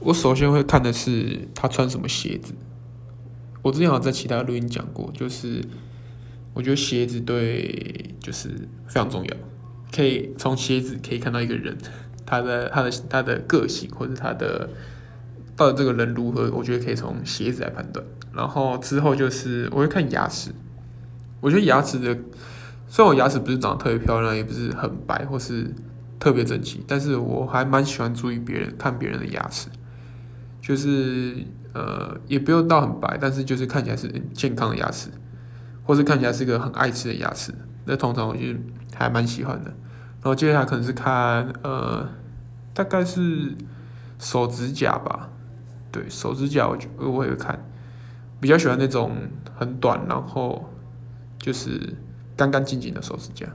我首先会看的是他穿什么鞋子。我之前好像在其他录音讲过，就是我觉得鞋子对就是非常重要，可以从鞋子可以看到一个人他的他的他的个性或者他的到底这个人如何，我觉得可以从鞋子来判断。然后之后就是我会看牙齿，我觉得牙齿的虽然我牙齿不是长得特别漂亮，也不是很白或是特别整齐，但是我还蛮喜欢注意别人看别人的牙齿。就是呃，也不用到很白，但是就是看起来是健康的牙齿，或是看起来是个很爱吃的牙齿，那通常我就还蛮喜欢的。然后接下来可能是看呃，大概是手指甲吧，对手指甲我就我也会看，比较喜欢那种很短，然后就是干干净净的手指甲。